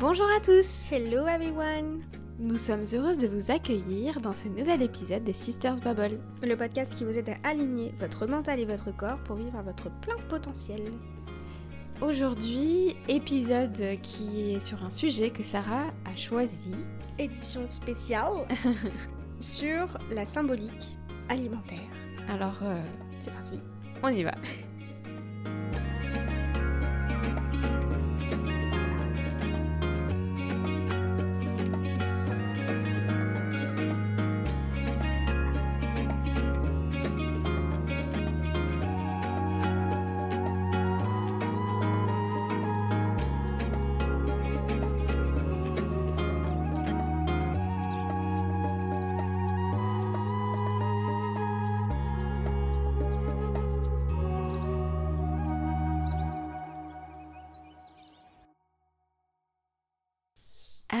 Bonjour à tous Hello everyone Nous sommes heureuses de vous accueillir dans ce nouvel épisode des Sisters Bubble. Le podcast qui vous aide à aligner votre mental et votre corps pour vivre à votre plein potentiel. Aujourd'hui, épisode qui est sur un sujet que Sarah a choisi. Édition spéciale sur la symbolique alimentaire. Alors, euh, c'est parti, on y va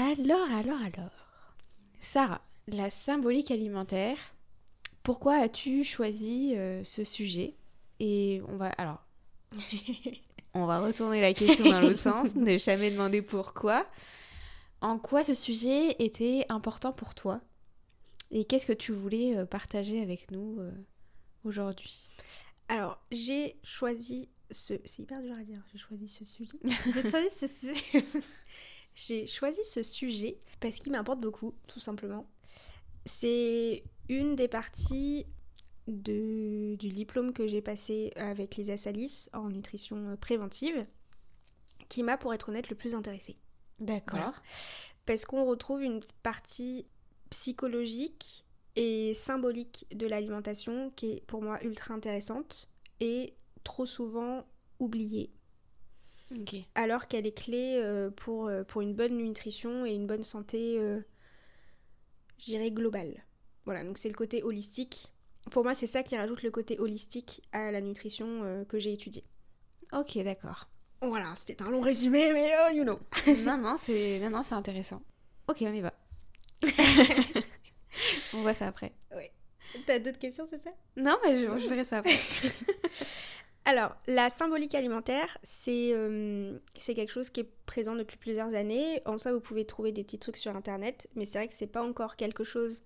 Alors, alors, alors. Sarah, la symbolique alimentaire, pourquoi as-tu choisi euh, ce sujet? Et on va. Alors. on va retourner la question dans l'autre sens, ne jamais demander pourquoi. En quoi ce sujet était important pour toi? Et qu'est-ce que tu voulais euh, partager avec nous euh, aujourd'hui? Alors, j'ai choisi ce. C'est hyper dur à dire, j'ai choisi ce sujet. J'ai choisi ce sujet. Parce qu'il m'importe beaucoup, tout simplement. C'est une des parties de, du diplôme que j'ai passé avec Lisa Salis en nutrition préventive qui m'a, pour être honnête, le plus intéressée. D'accord. Voilà. Parce qu'on retrouve une partie psychologique et symbolique de l'alimentation qui est pour moi ultra intéressante et trop souvent oubliée Alors qu'elle est clé euh, pour, euh, pour une bonne nutrition et une bonne santé, euh, je dirais, globale. Voilà, donc c'est le côté holistique. Pour moi, c'est ça qui rajoute le côté holistique à la nutrition que j'ai étudiée. Ok, d'accord. Voilà, c'était un long résumé, mais oh, you know. non, non, c'est non, non, intéressant. Ok, on y va. on voit ça après. T'as d'autres questions, c'est ça? Non, mais je, je verrai ça après. Alors, la symbolique alimentaire, c'est euh, c'est quelque chose qui est présent depuis plusieurs années. En ça, vous pouvez trouver des petits trucs sur Internet, mais c'est vrai que c'est pas encore quelque chose,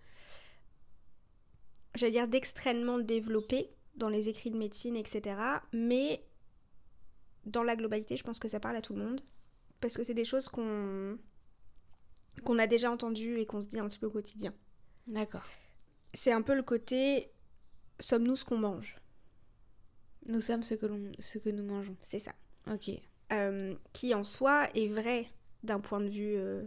j'allais dire, d'extrêmement développé dans les écrits de médecine, etc. Mais dans la globalité, je pense que ça parle à tout le monde. Parce que c'est des choses qu'on qu'on a déjà entendues et qu'on se dit un petit peu au quotidien. D'accord. C'est un peu le côté sommes-nous ce qu'on mange? Nous sommes ce que, ce que nous mangeons. C'est ça. Ok. euh, qui en soi est vrai d'un point de vue euh,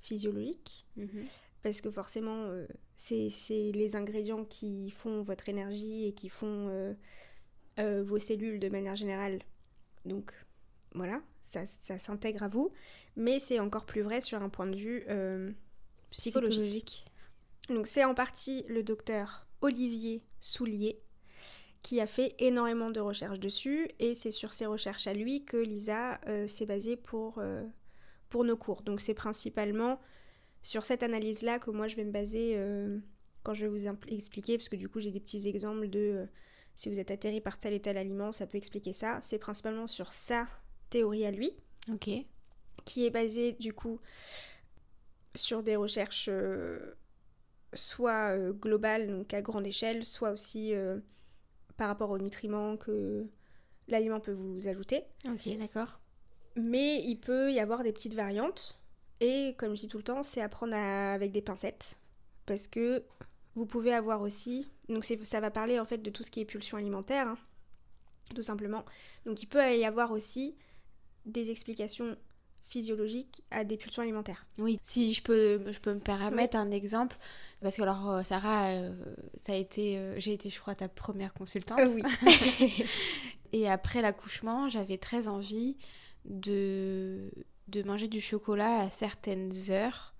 physiologique, Mhm. parce que forcément, euh, c'est les ingrédients qui font votre énergie et qui font vos cellules de manière générale. Donc voilà, ça, ça s'intègre à vous, mais c'est encore plus vrai sur un point de vue euh, psychologique. Donc c'est en partie le docteur Olivier Soulier qui a fait énormément de recherches dessus et c'est sur ces recherches à lui que Lisa euh, s'est basée pour, euh, pour nos cours. Donc c'est principalement sur cette analyse-là que moi je vais me baser euh, quand je vais vous expliquer parce que du coup j'ai des petits exemples de si vous êtes atterri par tel et tel aliment, ça peut expliquer ça. C'est principalement sur sa théorie à lui Ok. qui est basé du coup sur des recherches soit globales, donc à grande échelle, soit aussi par rapport aux nutriments que l'aliment peut vous ajouter. Ok, d'accord. Mais il peut y avoir des petites variantes. Et comme je dis tout le temps, c'est à prendre à- avec des pincettes. Parce que vous pouvez avoir aussi... Donc ça va parler en fait de tout ce qui est pulsion alimentaire, hein, tout simplement. Donc il peut y avoir aussi des explications physiologiques à des pulsions alimentaires. Oui, si je peux, je peux me permettre un exemple, parce que alors euh, Sarah, euh, ça a été, euh, j'ai été, je crois, ta première consultante. oui. Et après l'accouchement, j'avais très envie de, de manger du chocolat à certaines heures.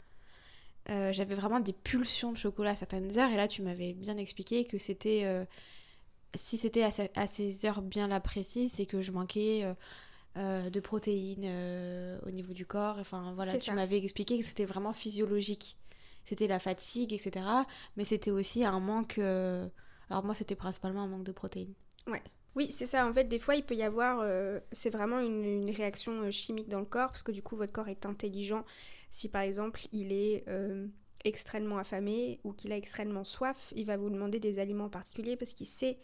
J'avais vraiment des pulsions de chocolat à certaines heures. Et là, tu m'avais bien expliqué que c'était. si c'était à ces heures bien là précises, c'est que je manquais euh, de protéines euh, au niveau du corps. Enfin, voilà, tu m'avais expliqué que c'était vraiment physiologique. C'était la fatigue, etc. Mais c'était aussi un manque. euh, Alors, moi, c'était principalement un manque de protéines. Oui, c'est ça. En fait, des fois, il peut y avoir. c'est vraiment une, une réaction chimique dans le corps, parce que du coup, votre corps est intelligent. Si par exemple, il est extrêmement affamé ou qu'il a extrêmement soif, il va vous demander des aliments en particulier parce qu'il sait.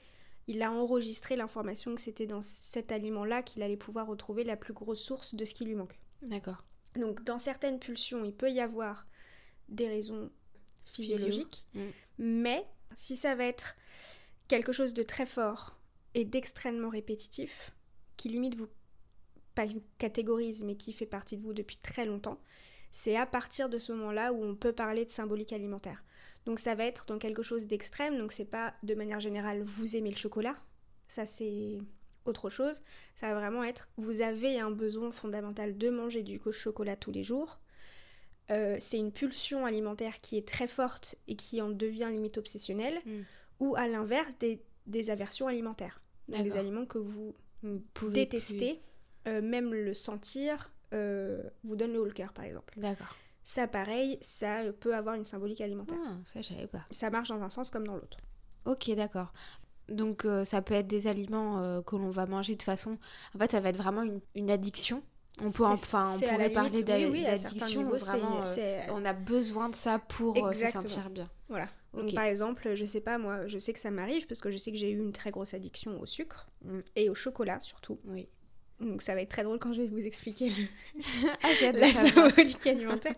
Il a enregistré l'information que c'était dans cet aliment-là qu'il allait pouvoir retrouver la plus grosse source de ce qui lui manque. D'accord. Donc, dans certaines pulsions, il peut y avoir des raisons physiologiques, mais si ça va être quelque chose de très fort et d'extrêmement répétitif, qui limite vous, pas vous catégorise, mais qui fait partie de vous depuis très longtemps, c'est à partir de ce moment-là où on peut parler de symbolique alimentaire. Donc ça va être dans quelque chose d'extrême, donc c'est pas de manière générale vous aimez le chocolat, ça c'est autre chose, ça va vraiment être vous avez un besoin fondamental de manger du chocolat tous les jours. Euh, c'est une pulsion alimentaire qui est très forte et qui en devient limite obsessionnelle, Mm. ou à l'inverse des, des aversions alimentaires. Donc des aliments que vous Vous pouvez euh, même le sentir euh, vous donne le haut le cœur par exemple. D'accord. Ça pareil, ça euh, peut avoir une symbolique alimentaire. Ah, ça, je savais pas. Ça marche dans un sens comme dans l'autre. Ok, d'accord. Donc, euh, ça peut être des aliments euh, que l'on va manger de façon. En fait, ça va être vraiment une, une addiction. On peut, enfin, on pourrait parler limite, d'a- oui, oui, d'addiction. Vraiment, euh, on a besoin de ça pour se sentir bien. Voilà. Donc, par exemple, je sais pas, moi, je sais que ça m'arrive parce que je sais que j'ai eu une très grosse addiction au sucre Mm. et au chocolat surtout. Oui. Donc ça va être très drôle quand je vais vous expliquer le- Ah, j'ai hâte de la symbolique alimentaire.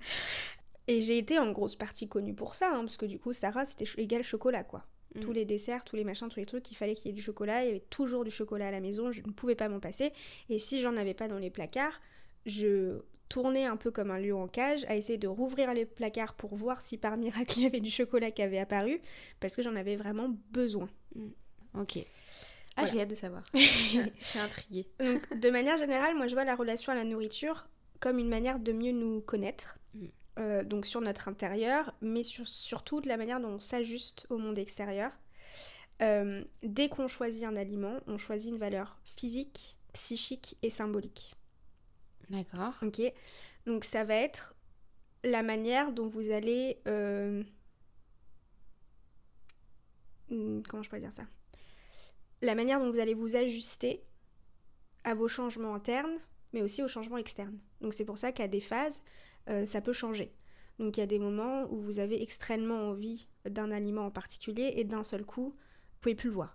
Et j'ai été en grosse partie connue pour ça, hein, parce que du coup, Sarah, c'était égal chocolat, quoi. Mm. Tous les desserts, tous les machins, tous les trucs, il fallait qu'il y ait du chocolat. Il y avait toujours du chocolat à la maison, je ne pouvais pas m'en passer. Et si j'en avais pas dans les placards, je tournais un peu comme un lion en cage à essayer de rouvrir les placards pour voir si par miracle il y avait du chocolat qui avait apparu, parce que j'en avais vraiment besoin. Ok. Ah, Voilà. j'ai hâte de savoir. Je suis intriguée. Donc, de manière générale, moi je vois la relation à la nourriture comme une manière de mieux nous connaître. Mm. Euh, donc sur notre intérieur, mais sur- surtout de la manière dont on s'ajuste au monde extérieur. Euh, dès qu'on choisit un aliment, on choisit une valeur physique, psychique et symbolique. D'accord. Ok Donc ça va être la manière dont vous allez... euh, hmm, Comment je pourrais dire ça? La manière dont vous allez vous ajuster à vos changements internes, mais aussi aux changements externes. Donc c'est pour ça qu'à des phases, euh, ça peut changer. Donc il y a des moments où vous avez extrêmement envie d'un aliment en particulier et d'un seul coup, vous pouvez plus le voir.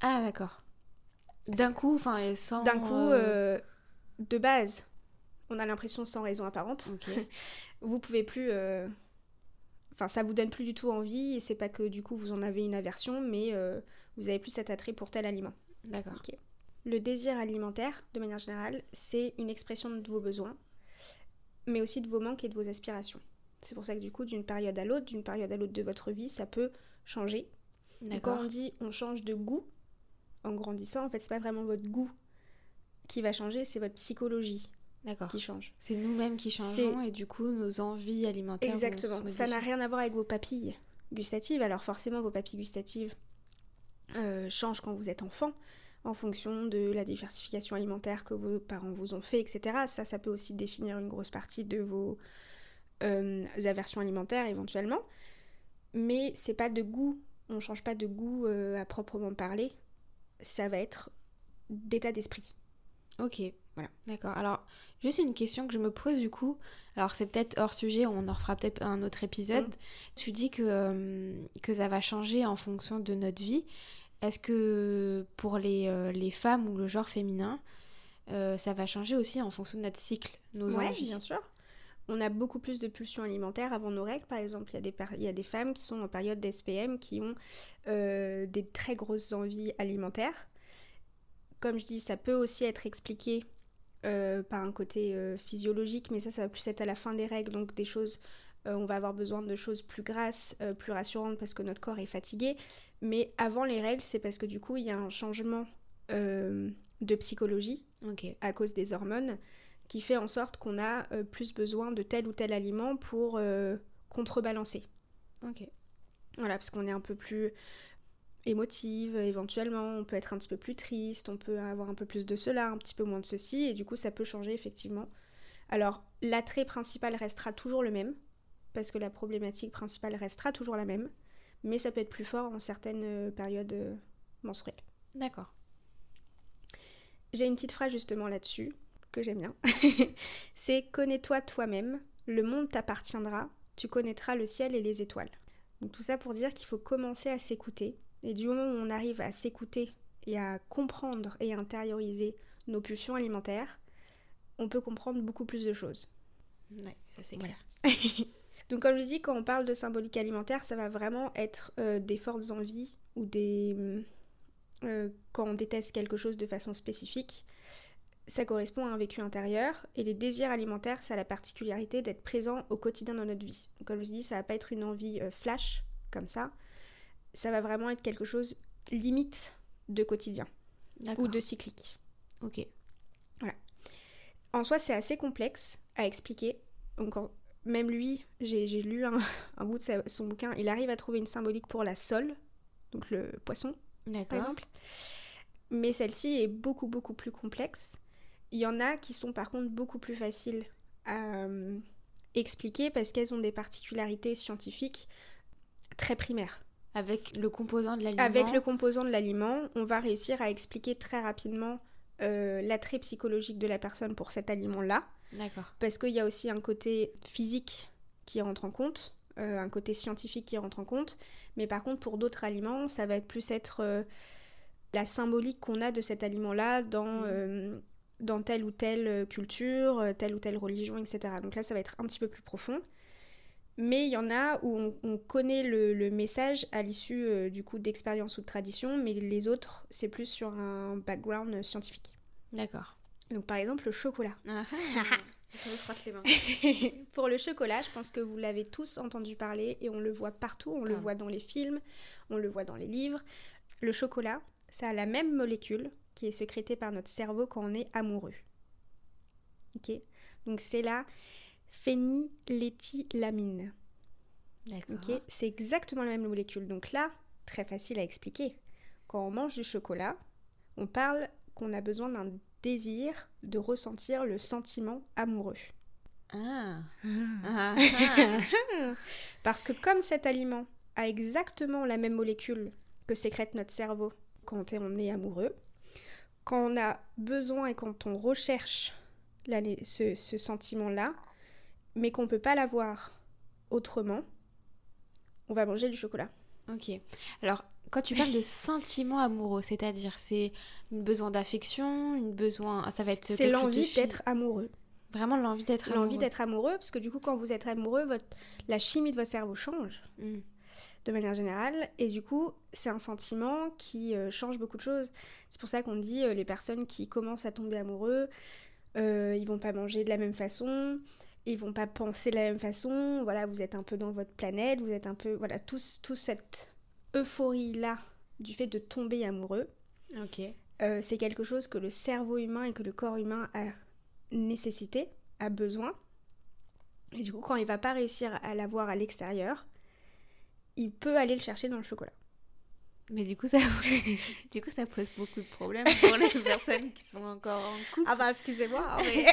Ah, d'accord. D'un coup, enfin, et sans. D'un coup, euh, euh, de base, on a l'impression sans raison apparente. Ok. vous pouvez plus. euh, Enfin, ça vous donne plus du tout envie, et c'est pas que du coup vous en avez une aversion, mais vous avez plus cet attrait pour tel aliment. D'accord. Le désir alimentaire, de manière générale, c'est une expression de vos besoins, mais aussi de vos manques et de vos aspirations. C'est pour ça que du coup, d'une période à l'autre, d'une période à l'autre de votre vie, ça peut changer. Et quand on dit on change de goût en grandissant, en fait, c'est pas vraiment votre goût qui va changer, c'est votre psychologie qui change. C'est nous-mêmes qui changeons et du coup, nos envies alimentaires. vont Exactement. se Ça n'a rien à voir avec vos papilles gustatives. Alors forcément, vos papilles gustatives euh, changent quand vous êtes enfant, en fonction de la diversification alimentaire que vos parents vous ont fait, etc. Ça, ça peut aussi définir une grosse partie de vos euh, aversions alimentaires éventuellement. Mais c'est pas de goût. On change pas de goût euh, à proprement parler. Ça va être d'état d'esprit. Ok. Voilà. D'accord. Alors, juste une question que je me pose du coup. Alors, c'est peut-être hors sujet, on en refera peut-être un autre épisode. Mm. Tu dis que, euh, que ça va changer en fonction de notre vie. Est-ce que pour les, euh, les femmes ou le genre féminin, euh, ça va changer aussi en fonction de notre cycle, nos ouais, envies? bien sûr. On a beaucoup plus de pulsions alimentaires avant nos règles, par exemple. Il y a des, il y a des femmes qui sont en période d'SPM qui ont euh, des très grosses envies alimentaires. Comme je dis, ça peut aussi être expliqué euh, par un côté euh, physiologique, mais ça, ça va plus être à la fin des règles, donc des choses, euh, on va avoir besoin de choses plus grasses, plus rassurantes parce que notre corps est fatigué. Mais avant les règles, c'est parce que du coup, il y a un changement de psychologie à cause des hormones qui fait en sorte qu'on a plus besoin de tel ou tel aliment pour contrebalancer. Ok. Voilà, parce qu'on est un peu plus émotive éventuellement, on peut être un petit peu plus triste, on peut avoir un peu plus de cela, un petit peu moins de ceci, et du coup ça peut changer effectivement. Alors l'attrait principal restera toujours le même, parce que la problématique principale restera toujours la même, mais ça peut être plus fort en certaines euh, périodes euh, menstruelles. D'accord. J'ai une petite phrase justement là-dessus que j'aime bien. c'est connais-toi toi-même, le monde t'appartiendra, tu connaîtras le ciel et les étoiles. Donc tout ça pour dire qu'il faut commencer à s'écouter. Et du moment où on arrive à s'écouter et à comprendre et à intérioriser nos pulsions alimentaires, on peut comprendre beaucoup plus de choses. Ouais, ça c'est clair. Donc comme je dis, quand on parle de symbolique alimentaire, ça va vraiment être euh, des fortes envies ou des... Euh, quand on déteste quelque chose de façon spécifique, ça correspond à un vécu intérieur. Et les désirs alimentaires, ça a la particularité d'être présent au quotidien dans notre vie. Donc, comme je dis, ça va pas être une envie euh, flash, comme ça. Ça va vraiment être quelque chose limite de quotidien ou de cyclique. Ok. Voilà. En soi, c'est assez complexe à expliquer. Donc, même lui, j'ai lu un, bout de son bouquin, il arrive à trouver une symbolique pour la sole, donc le poisson, par exemple. Mais celle-ci est beaucoup, beaucoup plus complexe. Il y en a qui sont par contre beaucoup plus faciles à euh, expliquer parce qu'elles ont des particularités scientifiques très primaires. Avec le composant de l'aliment Avec le composant de l'aliment, on va réussir à expliquer très rapidement euh, l'attrait psychologique de la personne pour cet aliment-là. D'accord. Parce qu'il y a aussi un côté physique qui rentre en compte, euh, un côté scientifique qui rentre en compte. Mais par contre, pour d'autres aliments, ça va plus être euh, la symbolique qu'on a de cet aliment-là dans, mmh. dans telle ou telle culture, telle ou telle religion, etc. Donc là, ça va être un petit peu plus profond. Mais il y en a où on, connaît le, message à l'issue euh, du coup d'expérience ou de tradition, mais les autres, c'est plus sur un background scientifique. D'accord. Donc par exemple le chocolat. Ah, je me frotte les mains. Pour le chocolat, je pense que vous l'avez tous entendu parler et on le voit partout, on le voit dans les films, on le voit dans les livres. Le chocolat, ça a la même molécule qui est sécrétée par notre cerveau quand on est amoureux. Ok? Donc c'est là phényléthylamine. D'accord. c'est exactement la même molécule. Donc là, très facile à expliquer. Quand on mange du chocolat, on parle qu'on a besoin d'un désir de ressentir le sentiment amoureux. Ah. ah. Parce que comme cet aliment a exactement la même molécule que sécrète notre cerveau quand on est amoureux, quand on a besoin et quand on recherche ce sentiment-là, mais qu'on peut pas l'avoir autrement, on va manger du chocolat. Ok. Alors, quand tu parles de sentiments amoureux, c'est-à-dire c'est un besoin d'affection, une besoin, ça va être. C'est l'envie d'être amoureux. Vraiment l'envie d'être amoureux. L'envie d'être amoureux, parce que du coup, quand vous êtes amoureux, votre... la chimie de votre cerveau change. Mm. De manière générale, et du coup, c'est un sentiment qui euh, change beaucoup de choses. C'est pour ça qu'on dit euh, les personnes qui commencent à tomber amoureux, euh, ils vont pas manger de la même façon, ils vont pas penser de la même façon. Voilà, vous êtes un peu dans votre planète, vous êtes un peu. Voilà, tout, cette euphorie-là du fait de tomber amoureux. Ok. Euh, c'est quelque chose que le cerveau humain et que le corps humain a nécessité, a besoin. Et du coup, quand il va pas réussir à l'avoir à l'extérieur, il peut aller le chercher dans le chocolat. Mais du coup, ça, du coup, ça pose beaucoup de problèmes pour les personnes qui sont encore en couple. Ah bah, excusez-moi, mais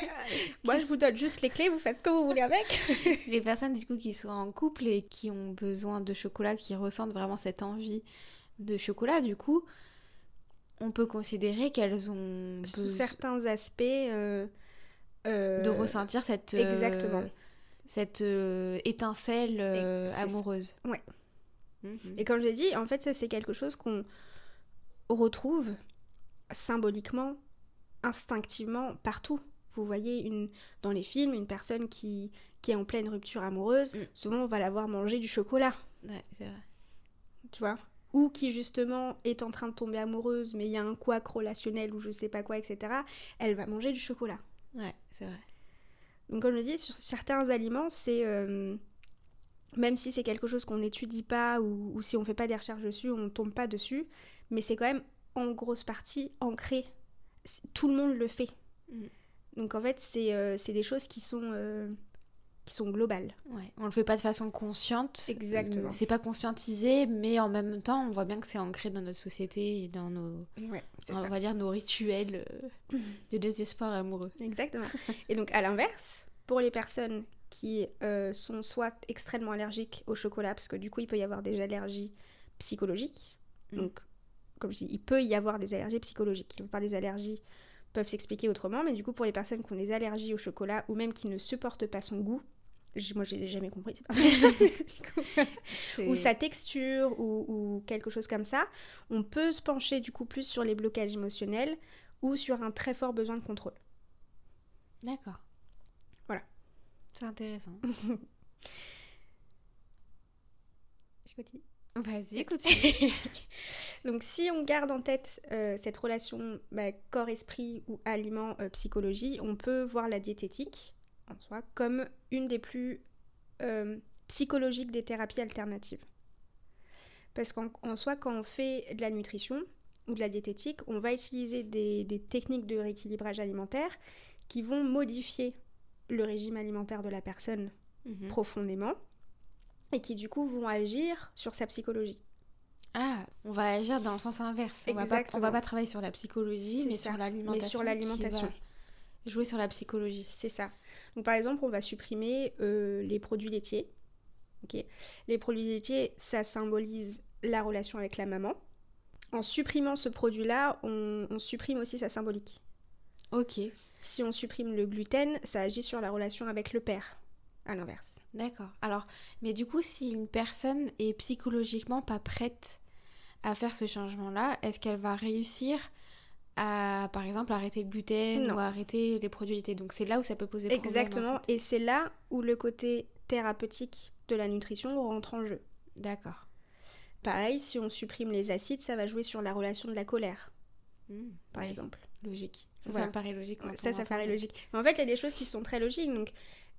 moi, je vous donne juste les clés, vous faites ce que vous voulez avec. les personnes, du coup, qui sont en couple et qui ont besoin de chocolat, qui ressentent vraiment cette envie de chocolat, du coup, on peut considérer qu'elles ont... Sous certains aspects... Euh, euh, de ressentir cette... Euh, Exactement. cette étincelle amoureuse. Ouais. Mhm. Et comme je l'ai dit, en fait, ça c'est quelque chose qu'on retrouve symboliquement, instinctivement, partout. Vous voyez une, dans les films une personne qui, qui est en pleine rupture amoureuse, mm. souvent on va la voir manger du chocolat. Ouais, c'est vrai. Tu vois? Ou qui justement est en train de tomber amoureuse, mais il y a un couac relationnel ou je sais pas quoi, etc. Elle va manger du chocolat. Ouais, c'est vrai. Donc comme je le dis, sur certains aliments, c'est... Euh, même si c'est quelque chose qu'on n'étudie pas ou, si on fait pas des recherches dessus, on tombe pas dessus, mais c'est quand même en grosse partie ancré. Tout le monde le fait. Mm. Donc en fait, c'est euh, des choses qui sont, euh, qui sont globales. Ouais, on le fait pas de façon consciente. Exactement. C'est pas conscientisé, mais en même temps, on voit bien que c'est ancré dans notre société et dans nos, ouais, on va dire nos rituels euh, de désespoir amoureux. Exactement. et donc à l'inverse, pour les personnes qui euh, sont soit extrêmement allergiques au chocolat, parce que du coup, il peut y avoir des allergies psychologiques. Mm. Donc, comme je dis, il peut y avoir des allergies psychologiques. Il n'y a pas des allergies peuvent s'expliquer autrement, mais du coup, pour les personnes qui ont des allergies au chocolat ou même qui ne supportent pas son goût, moi je les ai jamais compris, ou sa texture ou, ou quelque chose comme ça, on peut se pencher du coup plus sur les blocages émotionnels ou sur un très fort besoin de contrôle. D'accord. C'est intéressant. Je continue. Vas-y, écoute. Donc si on garde en tête euh, cette relation bah, corps-esprit ou aliment-psychologie, on peut voir la diététique en soi comme une des plus euh, psychologiques des thérapies alternatives. Parce qu'en en soi, quand on fait de la nutrition ou de la diététique, on va utiliser des, des techniques de rééquilibrage alimentaire qui vont modifier le régime alimentaire de la personne Mhm. profondément et qui du coup vont agir sur sa psychologie. Ah, on va agir dans le sens inverse. On va, pas, on Exactement. va pas travailler sur la psychologie, mais sur l'alimentation. Mais sur l'alimentation. Jouer sur la psychologie. C'est ça. Donc par exemple, on va supprimer euh, les produits laitiers. Les produits laitiers, ça symbolise la relation avec la maman. En supprimant ce produit-là, on, on supprime aussi sa symbolique. Ok, Si on supprime le gluten, ça agit sur la relation avec le père, à l'inverse. d'accord. Alors, mais du coup, si une personne est psychologiquement pas prête à faire ce changement-là, est-ce qu'elle va réussir à, par exemple, arrêter le gluten Non. ou arrêter les produits laitiers? Donc c'est là où ça peut poser problème. Exactement. en fait. Et c'est là où le côté thérapeutique de la nutrition rentre en jeu. D'accord. Pareil, si on supprime les acides, ça va jouer sur la relation de la colère, Hmm, par exemple. Logique. Ça, Voilà. Ça me paraît logique. Ouais, on ça, ça paraît logique. Mais en fait, il y a des choses qui sont très logiques. Donc,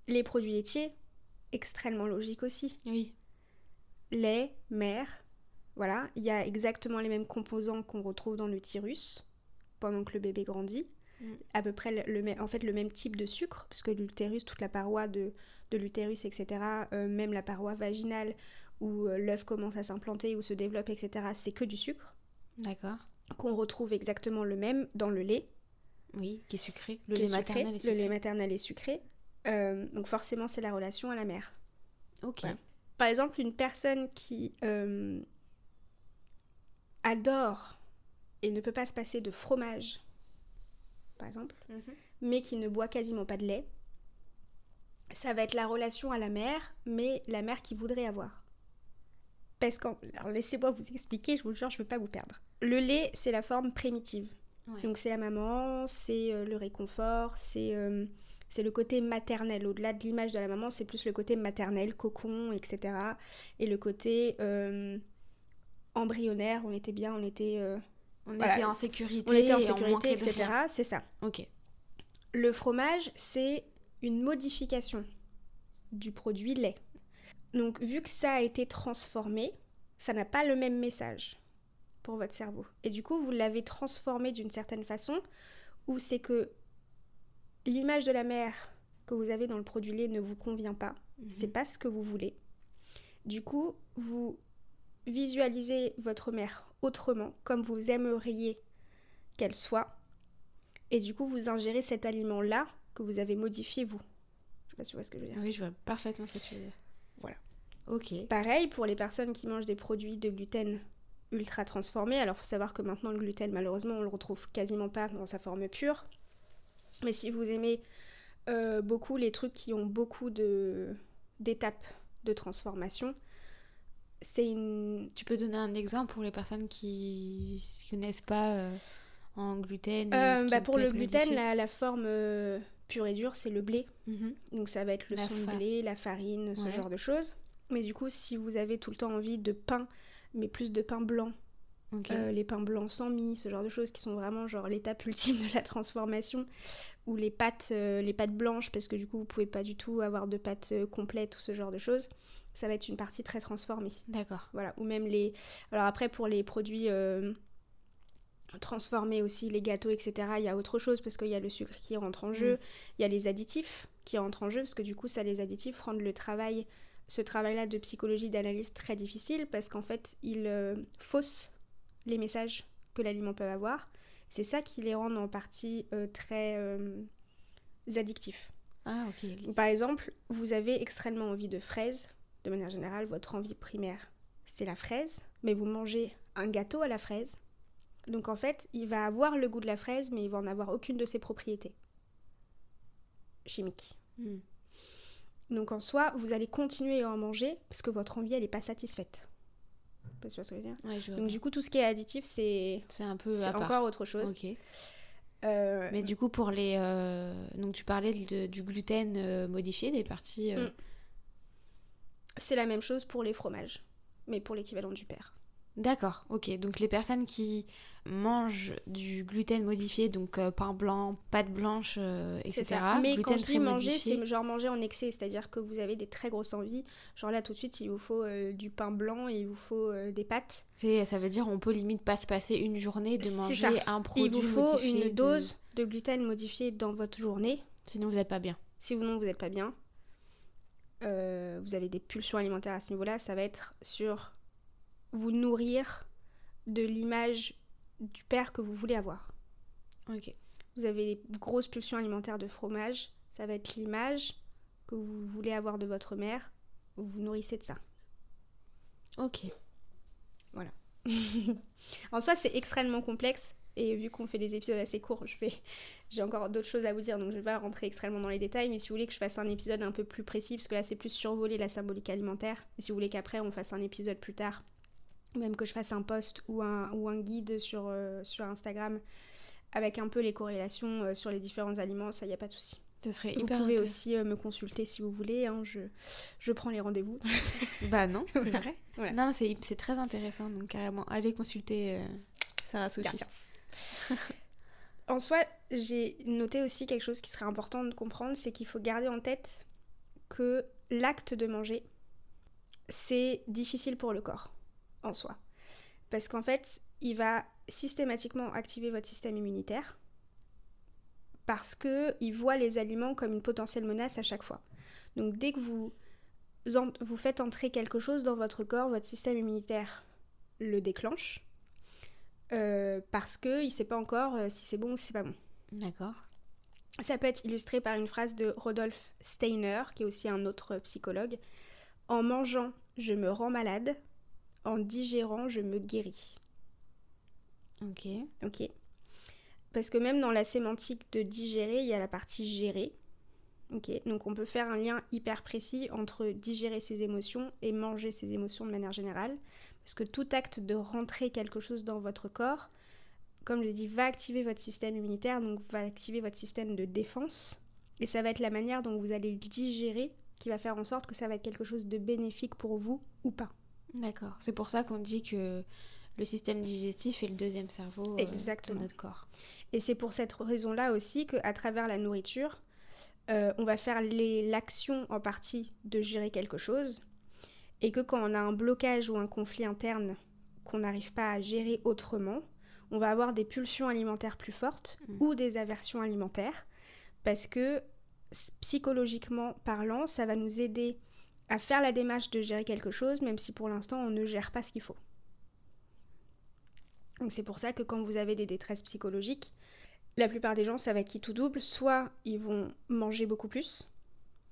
les produits laitiers, extrêmement logiques aussi. Oui. Lait, mère, voilà. Il y a exactement les mêmes composants qu'on retrouve dans l'utérus pendant que le bébé grandit. Mm. À peu près le, le en fait, le même type de sucre, parce que l'utérus, toute la paroi de, de l'utérus, etc., euh, même la paroi vaginale où euh, l'œuf commence à s'implanter ou se développe, etc., c'est que du sucre. D'accord. Qu'on retrouve exactement le même dans le lait. Oui, qui est sucré. Le lait sucré. maternel est sucré. Le lait maternel est sucré. Euh, donc forcément, c'est la relation à la mère. Ok. Voilà. Par exemple, une personne qui euh, adore et ne peut pas se passer de fromage, par exemple, Mhm. mais qui ne boit quasiment pas de lait, ça va être la relation à la mère, mais la mère qui voudrait avoir. Parce alors laissez-moi vous expliquer, je vous jure, je ne veux pas vous perdre. Le lait, c'est la forme primitive. Ouais. Donc c'est la maman, c'est euh, le réconfort, c'est euh, c'est le côté maternel. Au-delà de l'image de la maman, c'est plus le côté maternel, cocon, etc. Et le côté euh, embryonnaire, on était bien, on était, On Voilà. était en sécurité. on était en sécurité, etc. C'est ça. Ok. Le fromage, c'est une modification du produit lait. Donc, vu que ça a été transformé, ça n'a pas le même message pour votre cerveau. Et du coup, vous l'avez transformé d'une certaine façon, où c'est que l'image de la mère que vous avez dans le produit lait ne vous convient pas, c'est pas ce que vous voulez. Du coup, vous visualisez votre mère autrement, comme vous aimeriez qu'elle soit. Et du coup, vous ingérez cet aliment-là que vous avez modifié vous. Je sais pas si tu vois ce que je veux dire. Oui, je vois parfaitement ce que tu veux dire. Voilà. Ok. Pareil pour les personnes qui mangent des produits de gluten ultra transformés. Alors, faut savoir que maintenant, le gluten, malheureusement, on le retrouve quasiment pas dans sa forme pure. Mais si vous aimez euh, beaucoup les trucs qui ont beaucoup de d'étapes de transformation, c'est une Tu peux donner un exemple pour les personnes qui ne connaissent pas euh, en gluten Euh, bah, pour le gluten, la, la forme pure et dure, c'est le blé. Mhm. Donc ça va être le son de blé, la farine, ce genre de choses. Mais du coup, si vous avez tout le temps envie de pain, mais plus de pain blanc, euh, les pains blancs sans mie, ce genre de choses qui sont vraiment genre l'étape ultime de la transformation, ou les pâtes, euh, les pâtes blanches, parce que du coup vous pouvez pas du tout avoir de pâtes euh, complètes ou ce genre de choses, ça va être une partie très transformée. D'accord. Voilà, ou même les. Alors après, pour les produits euh, transformés aussi, les gâteaux, etc., il y a autre chose parce qu'il y a le sucre qui rentre en jeu, il y a les additifs qui rentrent en jeu parce que du coup, ça, les additifs rendent le travail, ce travail-là de psychologie d'analyse très difficile parce qu'en fait, ils euh, faussent les messages que l'aliment peut avoir. C'est ça qui les rend en partie euh, très euh, addictifs. Ah, ok. Par exemple, vous avez extrêmement envie de fraises. De manière générale, votre envie primaire, c'est la fraise. Mais vous mangez un gâteau à la fraise. Donc en fait, il va avoir le goût de la fraise, mais il va en avoir aucune de ses propriétés chimiques. Hmm. Donc en soi, vous allez continuer à en manger parce que votre envie, elle n'est pas satisfaite. Je sais pas ce que je veux dire. Ouais, je vois Donc du coup, tout ce qui est additif, c'est c'est un peu c'est à part. encore autre chose. Euh, Mais du coup, pour les. euh, Donc, tu parlais de- du gluten euh, modifié, des parties. Mm. C'est la même chose pour les fromages, mais pour l'équivalent du père. D'accord, ok. Donc, les personnes qui mangent du gluten modifié, donc euh, pain blanc, pâte blanche, euh, etc. ça. Mais gluten quand je dis manger, modifié. c'est genre manger en excès, c'est-à-dire que vous avez des très grosses envies. Genre là, tout de suite, il vous faut euh, du pain blanc et il vous faut euh, des pâtes. C'est- Ça veut dire on peut limite pas se passer une journée de manger ça. un produit il vous faut modifié une de- dose de gluten modifié dans votre journée. Sinon, vous n'êtes pas bien. Si vous non, vous n'êtes pas bien. Euh, vous avez des pulsions alimentaires à ce niveau-là, ça va être sur vous nourrir de l'image du père que vous voulez avoir. Ok. Vous avez des grosses pulsions alimentaires de fromage, ça va être l'image que vous voulez avoir de votre mère, vous vous nourrissez de ça. Ok. En soi, c'est extrêmement complexe. Et vu qu'on fait des épisodes assez courts, je vais... j'ai encore d'autres choses à vous dire, donc je vais pas rentrer extrêmement dans les détails. Mais si vous voulez que je fasse un épisode un peu plus précis, parce que là c'est plus survoler la symbolique alimentaire, et si vous voulez qu'après on fasse un épisode plus tard, même que je fasse un post ou un, ou un guide sur, euh, sur Instagram avec un peu les corrélations euh, sur les différents aliments, ça y a pas de souci. Ce serait Vous hyper pouvez aussi euh, me consulter si vous voulez, hein, je, je prends les rendez-vous. Bah non, c'est Voilà. vrai. Voilà. Non, c'est très intéressant. Donc, carrément, allez consulter Sarah Sophie. En soi, j'ai noté aussi quelque chose qui serait important de comprendre, c'est qu'il faut garder en tête que l'acte de manger, c'est difficile pour le corps, en soi. Parce qu'en fait, il va systématiquement activer votre système immunitaire, parce que il voit les aliments comme une potentielle menace à chaque fois. Donc dès que vous, en- vous faites entrer quelque chose dans votre corps, votre système immunitaire le déclenche, euh, parce qu'il ne sait pas encore euh, si c'est bon ou si c'est pas bon. D'accord. Ça peut être illustré par une phrase de Rodolphe Steiner, qui est aussi un autre psychologue. En mangeant, je me rends malade. En digérant, je me guéris. Ok. Ok Parce que même dans la sémantique de digérer, il y a la partie gérer. Ok Donc on peut faire un lien hyper précis entre digérer ses émotions et manger ses émotions de manière générale. Parce que tout acte de rentrer quelque chose dans votre corps, comme je l'ai dit, va activer votre système immunitaire, donc va activer votre système de défense. Et ça va être la manière dont vous allez le digérer qui va faire en sorte que ça va être quelque chose de bénéfique pour vous ou pas. D'accord. C'est pour ça qu'on dit que le système digestif est le deuxième cerveau euh, Exactement. de notre corps. Et c'est pour cette raison-là aussi qu'à travers la nourriture, euh, on va faire l'action en partie de gérer quelque chose. Et que quand on a un blocage ou un conflit interne qu'on n'arrive pas à gérer autrement, on va avoir des pulsions alimentaires plus fortes Mm. ou des aversions alimentaires. Parce que psychologiquement parlant, ça va nous aider à faire la démarche de gérer quelque chose, même si pour l'instant on ne gère pas ce qu'il faut. Donc c'est pour ça que quand vous avez des détresses psychologiques, la plupart des gens, ça va être qui tout double. Soit ils vont manger beaucoup plus,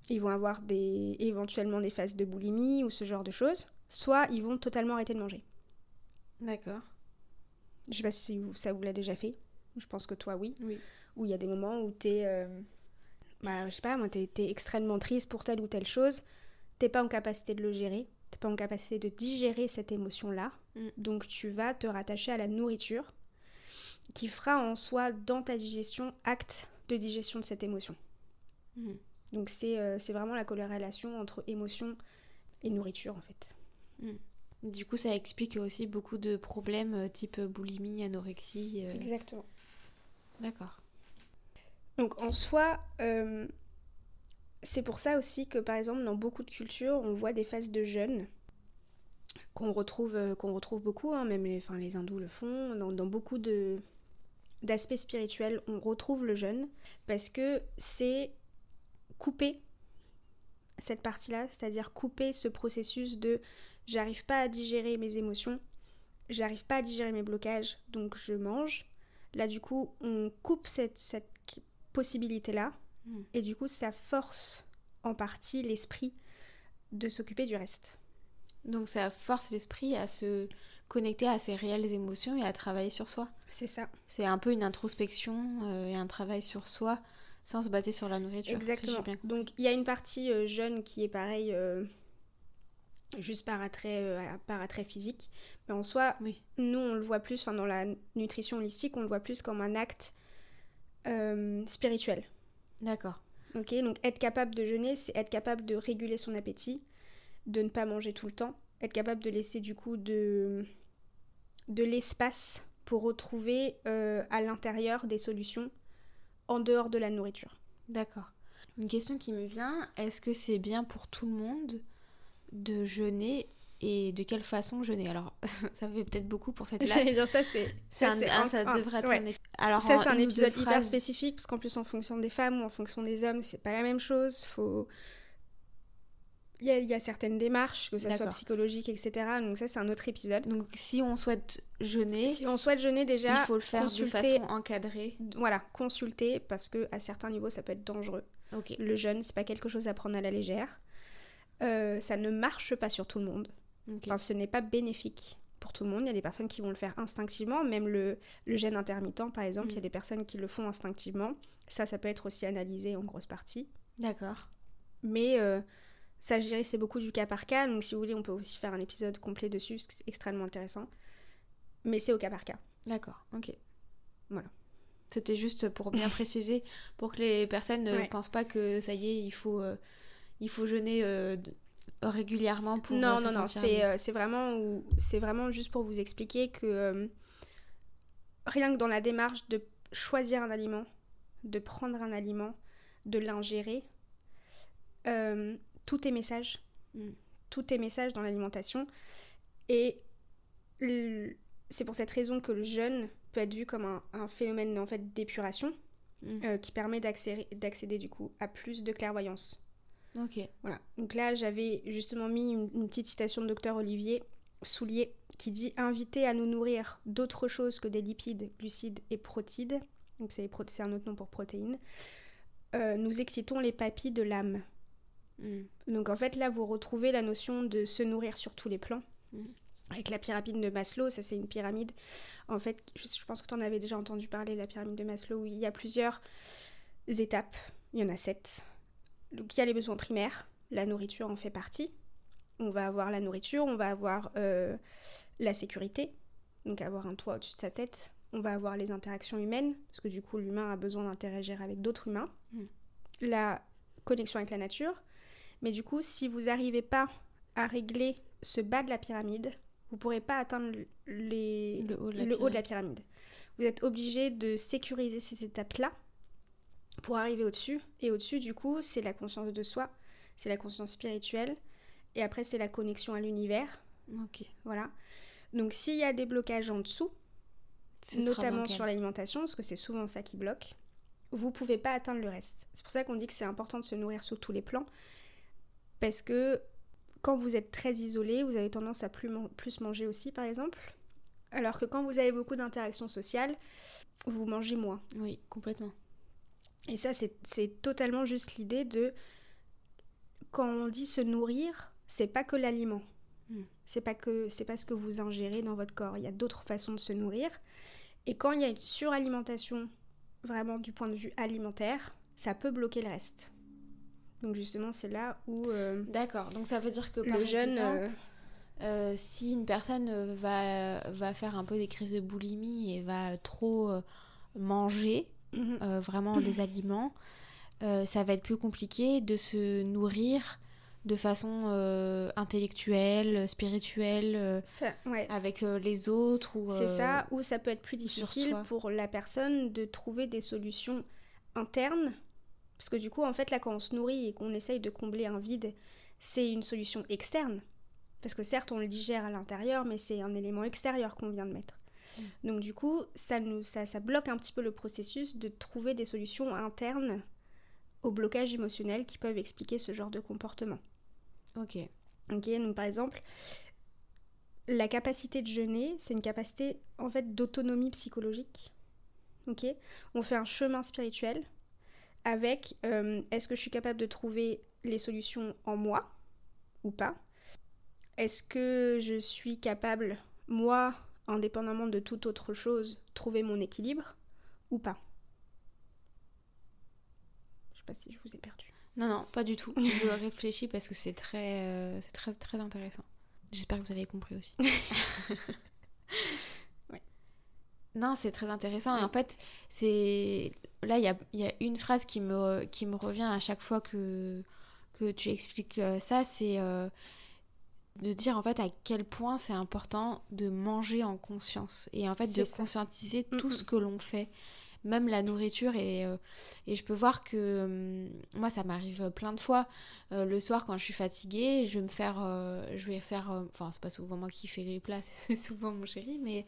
ils vont avoir des, éventuellement des phases de boulimie ou ce genre de choses. Soit ils vont totalement arrêter de manger. D'accord. Je sais pas si vous- ça vous l'a déjà fait. Je pense que toi, oui. Oui. Où il y a des moments où t'es... euh, bah, je sais pas, moi, t'es t'es extrêmement triste pour telle ou telle chose. T'es pas en capacité de le gérer. T'es pas en capacité de digérer cette émotion-là. Mm. Donc tu vas te rattacher à la nourriture qui fera en soi, dans ta digestion, acte de digestion de cette émotion. Mhm. Donc c'est euh, vraiment la corrélation entre émotion et nourriture, en fait. Du coup, ça explique aussi beaucoup de problèmes euh, type boulimie, anorexie. euh, Exactement. D'accord. Donc en soi, euh, c'est pour ça aussi que par exemple dans beaucoup de cultures, on voit des phases de jeûne qu'on retrouve, euh, qu'on retrouve beaucoup, hein, même les, enfin, les hindous le font, dans, dans beaucoup de d'aspects spirituels, on retrouve le jeûne parce que c'est couper cette partie-là, c'est-à-dire couper ce processus de j'arrive pas à digérer mes émotions, j'arrive pas à digérer mes blocages, donc je mange. Là, du coup, on coupe cette, cette possibilité-là, Et du coup, ça force en partie l'esprit de s'occuper du reste. Donc ça force l'esprit à se connecter à ses réelles émotions et à travailler sur soi. C'est ça. C'est un peu une introspection euh, et un travail sur soi sans se baser sur la nourriture. Exactement. Donc il y a une partie euh, jeune qui est pareil, euh, juste par attrait, par attrait physique. Mais en soi, Oui. nous on le voit plus, enfin dans la nutrition holistique, on le voit plus comme un acte spirituel. D'accord. Ok, donc être capable de jeûner, c'est être capable de réguler son appétit, de ne pas manger tout le temps, être capable de laisser du coup de, de l'espace pour retrouver euh, à l'intérieur des solutions en dehors de la nourriture. D'accord. Une question qui me vient, est-ce que c'est bien pour tout le monde de jeûner et de quelle façon jeûner Alors, ça fait peut-être beaucoup pour cette. J'allais dire ça, c'est ça, un- un- ça devrait être ouais. Alors, Ça, c'est un épisode hyper phrases- spécifique parce qu'en plus, en fonction des femmes ou en fonction des hommes, c'est pas la même chose. Faut. Il y a, il y a certaines démarches, que ça soit psychologique, etc. Donc, ça, c'est un autre épisode. Donc, si on souhaite jeûner, Si on souhaite jeûner, déjà, il faut le faire de façon encadrée. voilà, consulter parce que à certains niveaux, ça peut être dangereux. Le jeûne, c'est pas quelque chose à prendre à la légère. Euh, ça ne marche pas sur tout le monde. Enfin, ce n'est pas bénéfique pour tout le monde. Il y a des personnes qui vont le faire instinctivement, même le, le jeûne intermittent, par exemple, il y a Mm. des personnes qui le font instinctivement. Ça, ça peut être aussi analysé en grosse partie. D'accord. Mais euh, ça, je dirais, c'est beaucoup du cas par cas. Donc, si vous voulez, on peut aussi faire un épisode complet dessus, c'est extrêmement intéressant. Mais c'est au cas par cas. D'accord. Ok. Voilà. C'était juste pour bien préciser, pour que les personnes ne Ouais. pensent pas que ça y est, il faut, euh, il faut jeûner euh, régulièrement pour non, euh, se non, non, c'est euh, c'est vraiment, c'est vraiment juste pour vous expliquer que euh, rien que dans la démarche de choisir un aliment, de prendre un aliment, de l'ingérer, euh, tout est message. Mm. Tout est message dans l'alimentation. Et c'est pour cette raison que le jeûne peut être vu comme un, un phénomène en fait d'épuration Mm. qui permet d'accéder d'accéder du coup à plus de clairvoyance. Ok. Voilà. Donc là, j'avais justement mis une, une petite citation de docteur Olivier Soulier qui dit Inviter à nous nourrir d'autres choses que des lipides, glucides et protides, donc c'est un autre nom pour protéines, euh, nous excitons les papilles de l'âme. Mm. Donc en fait, là, vous retrouvez la notion de se nourrir sur tous les plans. Mhm. Avec la pyramide de Maslow, ça c'est une pyramide. En fait, je, je pense que tu en avais déjà entendu parler, la pyramide de Maslow, où il y a plusieurs étapes. Il y en a sept. Donc il y a les besoins primaires, la nourriture en fait partie. On va avoir la nourriture, on va avoir euh, la sécurité, donc avoir un toit au-dessus de sa tête. On va avoir les interactions humaines, parce que du coup l'humain a besoin d'interagir avec d'autres humains. Mm. La connexion avec la nature. Mais du coup, si vous n'arrivez pas à régler ce bas de la pyramide, vous ne pourrez pas atteindre les... Le haut de la le haut de la pyramide. pyramide. Vous êtes obligé de sécuriser ces étapes-là pour arriver au-dessus. Et au-dessus, du coup, c'est la conscience de soi, c'est la conscience spirituelle, et après, c'est la connexion à l'univers. Ok. Voilà. Donc, s'il y a des blocages en dessous, notamment sur l'alimentation, parce que c'est souvent ça qui bloque, vous pouvez pas atteindre le reste. C'est pour ça qu'on dit que c'est important de se nourrir sur tous les plans, parce que quand vous êtes très isolé, vous avez tendance à plus, man- plus manger aussi, par exemple, alors que quand vous avez beaucoup d'interactions sociales, vous mangez moins. Oui, complètement. Et ça, c'est totalement juste l'idée de quand on dit se nourrir, c'est pas que l'aliment. Mm. C'est pas que c'est pas ce que vous ingérez dans votre corps. Il y a d'autres façons de se nourrir. Et quand il y a une suralimentation, vraiment du point de vue alimentaire, ça peut bloquer le reste. Donc justement, c'est là où euh, D'accord. Donc ça veut dire que par le jeune, exemple, euh, euh, si une personne va, va faire un peu des crises de boulimie et va trop manger, euh, vraiment des aliments, euh, ça va être plus compliqué de se nourrir de façon euh, intellectuelle, spirituelle, euh, ça- ouais. avec euh, les autres. ou C'est ça, ou ça peut être plus difficile pour la personne de trouver des solutions internes. Parce que du coup, en fait, là, quand on se nourrit et qu'on essaye de combler un vide, c'est une solution externe. Parce que certes, on le digère à l'intérieur, mais c'est un élément extérieur qu'on vient de mettre. Donc du coup, ça, nous, ça, ça bloque un petit peu le processus de trouver des solutions internes au blocage émotionnel qui peuvent expliquer ce genre de comportement. Ok. Ok, donc par exemple, la capacité de jeûner, c'est une capacité en fait d'autonomie psychologique. Ok, on fait un chemin spirituel avec euh, est-ce que je suis capable de trouver les solutions en moi ou pas? Est-ce que je suis capable moi, indépendamment de toute autre chose, trouver mon équilibre ou pas Je sais pas si je vous ai perdu. Non, non, pas du tout. je réfléchis parce que c'est très, euh, c'est très, très intéressant. J'espère que vous avez compris aussi. Ouais. Non, c'est très intéressant. Et en fait, c'est là, il y a, y a une phrase qui me, qui me revient à chaque fois que, que tu expliques euh, ça, c'est euh, de dire en fait à quel point c'est important de manger en conscience et en fait de ça. conscientiser tout Mm, ce mm. que l'on fait même la nourriture et, euh, et je peux voir que hum, moi ça m'arrive plein de fois Euh, le soir quand je suis fatiguée je vais me faire euh, je vais faire euh, enfin c'est pas souvent moi qui fais les plats c'est souvent mon chéri mais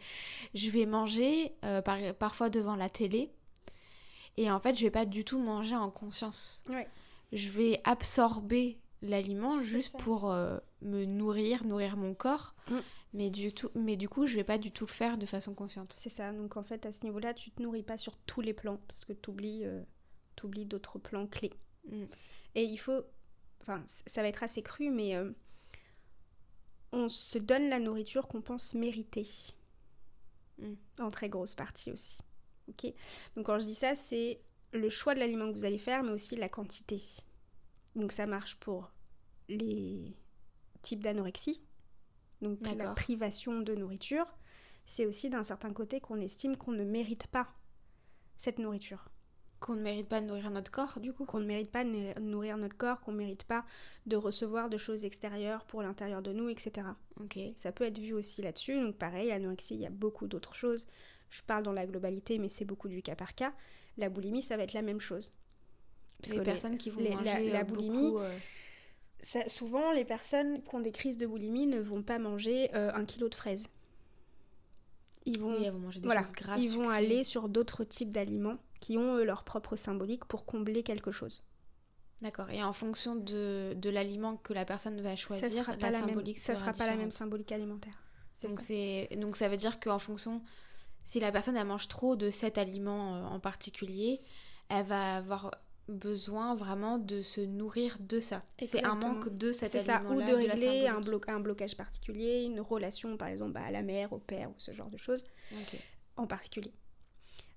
je vais manger euh, par- parfois devant la télé et en fait je vais pas du tout manger en conscience Ouais. je vais absorber l'aliment juste pour euh, me nourrir, nourrir mon corps. Mm. Mais, du tout, mais du coup, je vais pas du tout le faire de façon consciente. C'est ça, donc en fait à ce niveau-là, tu te nourris pas sur tous les plans, parce que tu oublies, d'autres plans clés. Mm. Et il faut, enfin ça va être assez cru, mais euh, on se donne la nourriture qu'on pense mériter. Mm. En très grosse partie aussi. Ok Donc quand je dis ça, c'est le choix de l'aliment que vous allez faire, mais aussi la quantité. Donc ça marche pour les types d'anorexie, donc la privation de nourriture. C'est aussi d'un certain côté qu'on estime qu'on ne mérite pas cette nourriture Qu'on ne mérite pas de nourrir notre corps, du coup. qu'on ne mérite pas de nourrir- notre corps, qu'on ne mérite pas de recevoir de choses extérieures pour l'intérieur de nous, etc. Ok. Ça peut être vu aussi là-dessus. Donc pareil, l'anorexie, il y a beaucoup d'autres choses. Je parle dans la globalité, mais c'est beaucoup du cas par cas. La boulimie, ça va être la même chose. Parce les que personnes qui vont les- manger la- la euh, boulimie, beaucoup, euh, ça- souvent, les personnes qui ont des crises de boulimie ne vont pas manger euh, un kilo de fraises. Ils vont, oui, elles vont manger des voilà, choses grasses. ils vont aller sur d'autres types d'aliments qui ont eux, leur propre symbolique pour combler quelque chose. D'accord. Et en fonction de, de l'aliment que la personne va choisir, ça sera la pas la même, symbolique ça sera sera pas la même symbolique alimentaire. Donc, ça. donc ça veut dire qu'en fonction, si la personne elle mange trop de cet aliment euh, en particulier, elle va avoir besoin vraiment de se nourrir de ça. C'est un manque de cet C'est ça, aliment ou de régler un, symbolique. blo- un blocage particulier, une relation par exemple à la mère, au père ou ce genre de choses en particulier.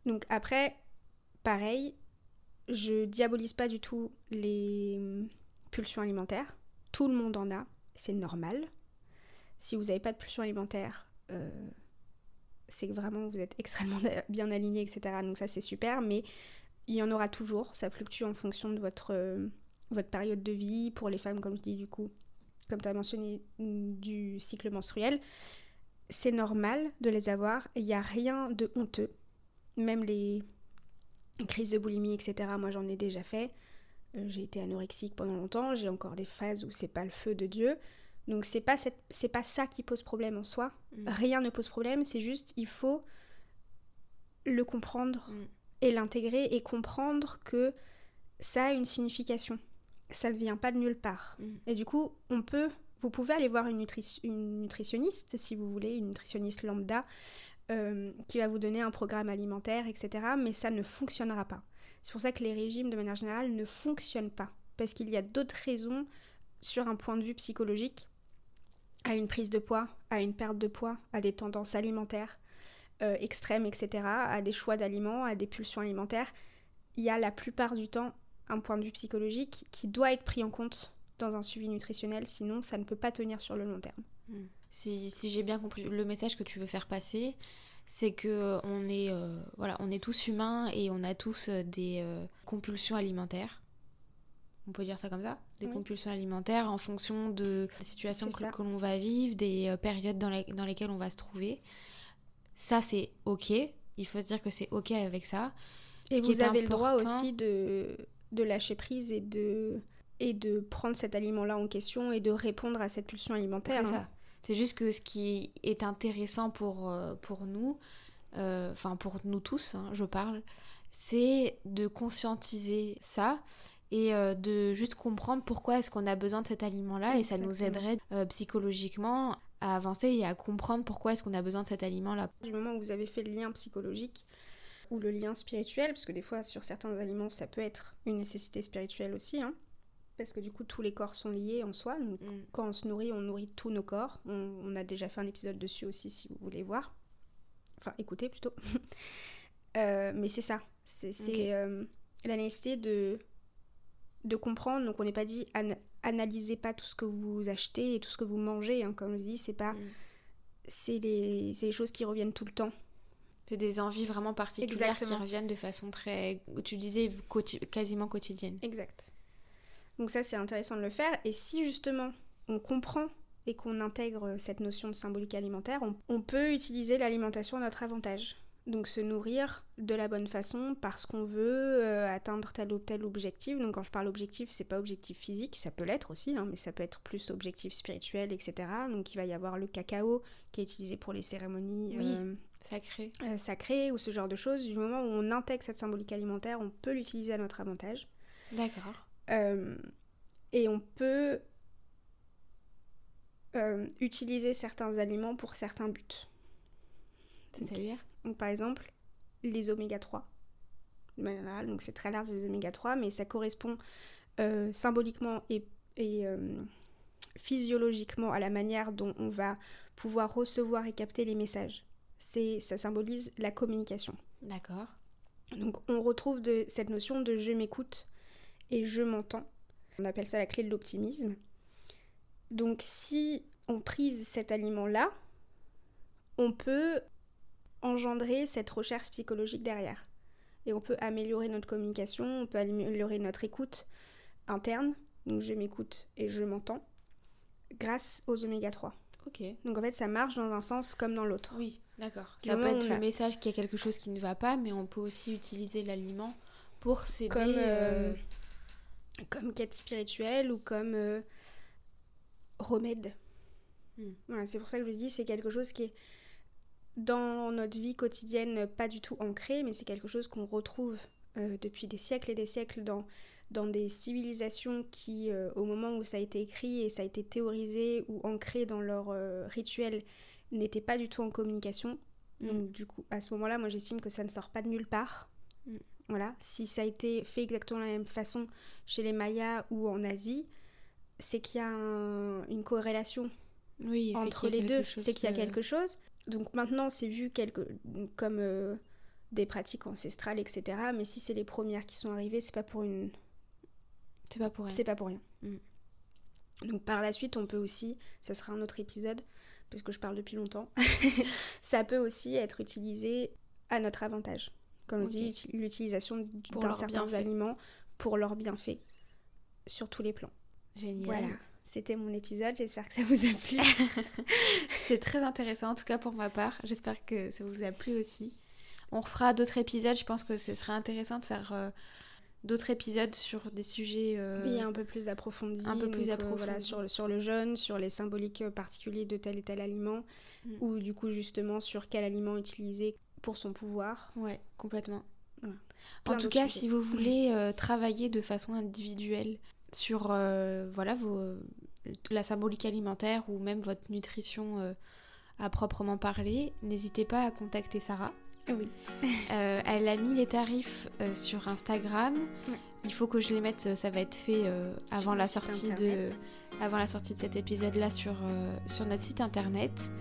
Donc après, pareil, je diabolise pas du tout les pulsions alimentaires. Tout le monde en a, c'est normal. Si vous n'avez pas de pulsions alimentaires, euh, c'est que vraiment vous êtes extrêmement bien aligné, etc. Donc ça c'est super, mais il y en aura toujours. Ça fluctue en fonction de votre, euh, votre période de vie. Pour les femmes, comme je dis, du coup, comme tu as mentionné, mm, du cycle menstruel. C'est normal de les avoir. Il n'y a rien de honteux. Même les crises de boulimie, etc. Moi, j'en ai déjà fait. Euh, j'ai été anorexique pendant longtemps. J'ai encore des phases où c'est pas le feu de Dieu. Donc c'est pas cette... c'est pas ça qui pose problème en soi. Mm. Rien ne pose problème. C'est juste il faut le comprendre Mm. Et l'intégrer et comprendre que ça a une signification. Ça ne vient pas de nulle part. Mm. Et du coup, on peut, vous pouvez aller voir une, nutri- une nutritionniste, si vous voulez, une nutritionniste lambda, euh, qui va vous donner un programme alimentaire, etc. Mais ça ne fonctionnera pas. C'est pour ça que les régimes, de manière générale, ne fonctionnent pas. Parce qu'il y a d'autres raisons, sur un point de vue psychologique, à une prise de poids, à une perte de poids, à des tendances alimentaires euh, extrêmes, etc., à des choix d'aliments, à des pulsions alimentaires. Il y a la plupart du temps un point de vue psychologique qui doit être pris en compte dans un suivi nutritionnel, sinon ça ne peut pas tenir sur le long terme. Si, si j'ai bien compris, le message que tu veux faire passer, c'est que on est, euh, voilà, on est tous humains et on a tous euh, des euh, compulsions alimentaires. On peut dire ça comme ça? Des Oui. compulsions alimentaires en fonction de des situations que, l'on va vivre, des euh, périodes dans, les- dans lesquelles on va se trouver. Ça, c'est ok. Il faut se dire que c'est ok avec ça. Et Ce vous avez le droit aussi de, de lâcher prise et de, et de prendre cet aliment-là en question et de répondre à cette pulsion alimentaire. C'est hein. ça. C'est juste que ce qui est intéressant pour, euh, pour nous, euh, enfin pour nous tous, hein, je parle, c'est de conscientiser ça et euh, de juste comprendre pourquoi est-ce qu'on a besoin de cet aliment-là et ça nous aiderait euh, psychologiquement à avancer et à comprendre pourquoi est-ce qu'on a besoin de cet aliment-là. Du moment où vous avez fait le lien psychologique ou le lien spirituel, parce que des fois sur certains aliments ça peut être une nécessité spirituelle aussi, hein, parce que du coup tous les corps sont liés en soi. Donc, Mm. quand on se nourrit, on nourrit tous nos corps. On, on a déjà fait un épisode dessus aussi si vous voulez voir. Enfin, écoutez plutôt. Euh, mais c'est ça. C'est euh, la nécessité de, de comprendre. Donc on n'est pas dit an- analysez pas tout ce que vous achetez et tout ce que vous mangez. hein. Comme je dis, c'est pas. Mm. C'est les, les choses qui reviennent tout le temps. C'est des envies vraiment particulières Exactement. qui reviennent de façon très, tu disais, quasiment quotidienne. Exact. Donc ça, c'est intéressant de le faire. Et si justement on comprend et qu'on intègre cette notion de symbolique alimentaire, on, on peut utiliser l'alimentation à notre avantage. Donc se nourrir de la bonne façon parce qu'on veut euh, atteindre tel ou tel objectif. Donc quand je parle objectif, c'est pas objectif physique, ça peut l'être aussi, hein, mais ça peut être plus objectif spirituel, etc. Donc il va y avoir le cacao qui est utilisé pour les cérémonies Oui. euh, Sacré. euh, sacrées ou ce genre de choses. Du moment où on intègre cette symbolique alimentaire, on peut l'utiliser à notre avantage. D'accord. Et on peut utiliser certains aliments pour certains buts. C'est-à-dire Donc par exemple, les oméga 3. De manière générale, donc c'est très large les oméga 3, mais ça correspond euh, symboliquement et, et, euh, physiologiquement à la manière dont on va pouvoir recevoir et capter les messages. C'est, ça symbolise la communication. D'accord. Donc on retrouve de, cette notion de je m'écoute et je m'entends. On appelle ça la clé de l'optimisme. Donc si on prise cet aliment-là, on peut engendrer cette recherche psychologique derrière. Et on peut améliorer notre communication, on peut améliorer notre écoute interne, donc je m'écoute et je m'entends, grâce aux oméga 3. Ok. Donc en fait ça marche dans un sens comme dans l'autre. Oui, d'accord. Ça peut être le a- message qu'il y a quelque chose qui ne va pas, mais on peut aussi utiliser l'aliment pour s'aider. comme, euh, euh, comme quête spirituelle ou comme euh, remède. Hmm. Voilà, c'est pour ça que je dis c'est quelque chose qui est dans notre vie quotidienne pas du tout ancré, mais c'est quelque chose qu'on retrouve euh, depuis des siècles et des siècles dans, dans des civilisations qui, euh, au moment où ça a été écrit et ça a été théorisé ou ancré dans leur euh, rituel, n'étaient pas du tout en communication. Mm. Donc du coup, à ce moment-là, moi j'estime que ça ne sort pas de nulle part. Mm. Voilà, si ça a été fait exactement de la même façon chez les Mayas ou en Asie, c'est qu'il y a un- une corrélation oui, entre les deux, c'est qu'il y a quelque chose. Donc maintenant, c'est vu quelque... comme euh, des pratiques ancestrales, etc. Mais si c'est les premières qui sont arrivées, c'est pas pour une, C'est pas pour rien. c'est pas pour rien. Mm. Donc par la suite, on peut aussi, ça sera un autre épisode, parce que je parle depuis longtemps, ça peut aussi être utilisé à notre avantage. Comme dis, uti- l'utilisation d'un certain aliment pour leurs bienfaits, sur tous les plans. Génial. Voilà, c'était mon épisode, j'espère que ça vous a plu. C'était très intéressant, en tout cas pour ma part. J'espère que ça vous a plu aussi. On refera d'autres épisodes. Je pense que ce serait intéressant de faire euh, d'autres épisodes sur des sujets. euh, Oui, un peu plus approfondi. un peu plus euh, voilà, approfondi. sur, le, sur le jeûne, sur les symboliques particuliers de tel et tel aliment, Mm. ou du coup justement sur quel aliment utiliser pour son pouvoir. Ouais, complètement. En tout cas, sujets. si vous voulez travailler de façon individuelle sur euh, voilà vos, la symbolique alimentaire ou même votre nutrition euh, à proprement parler, n'hésitez pas à contacter Sarah. Oui. Euh, elle a mis les tarifs sur Instagram. Ouais. Il faut que je les mette, ça va être fait avant la sortie de avant la sortie de cet épisode là sur, sur notre site internet.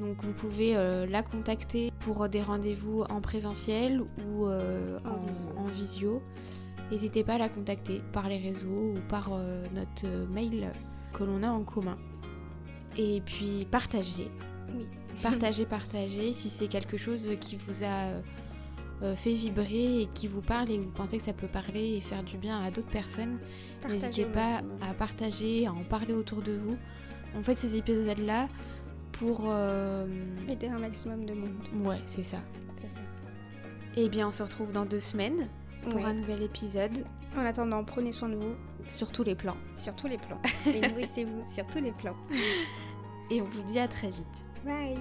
Donc vous pouvez euh, la contacter pour des rendez-vous en présentiel ou euh, En en, visio. en visio. N'hésitez pas à la contacter par les réseaux ou par euh, notre mail que l'on a en commun. Et puis partagez. Oui. Partagez, partagez. Si c'est quelque chose qui vous a euh, fait vibrer et qui vous parle et que vous pensez que ça peut parler et faire du bien à d'autres personnes, N'hésitez pas maximum. à partager, à en parler autour de vous. On fait ces épisodes-là pour... euh, Aider un maximum de monde. Ouais, c'est ça. C'est ça. Et bien, on se retrouve dans deux semaines pour Ouais. un nouvel épisode En attendant, prenez soin de vous sur tous les plans. sur tous les plans. Et nourrissez-vous sur tous les plans. Et on vous dit à très vite. Bye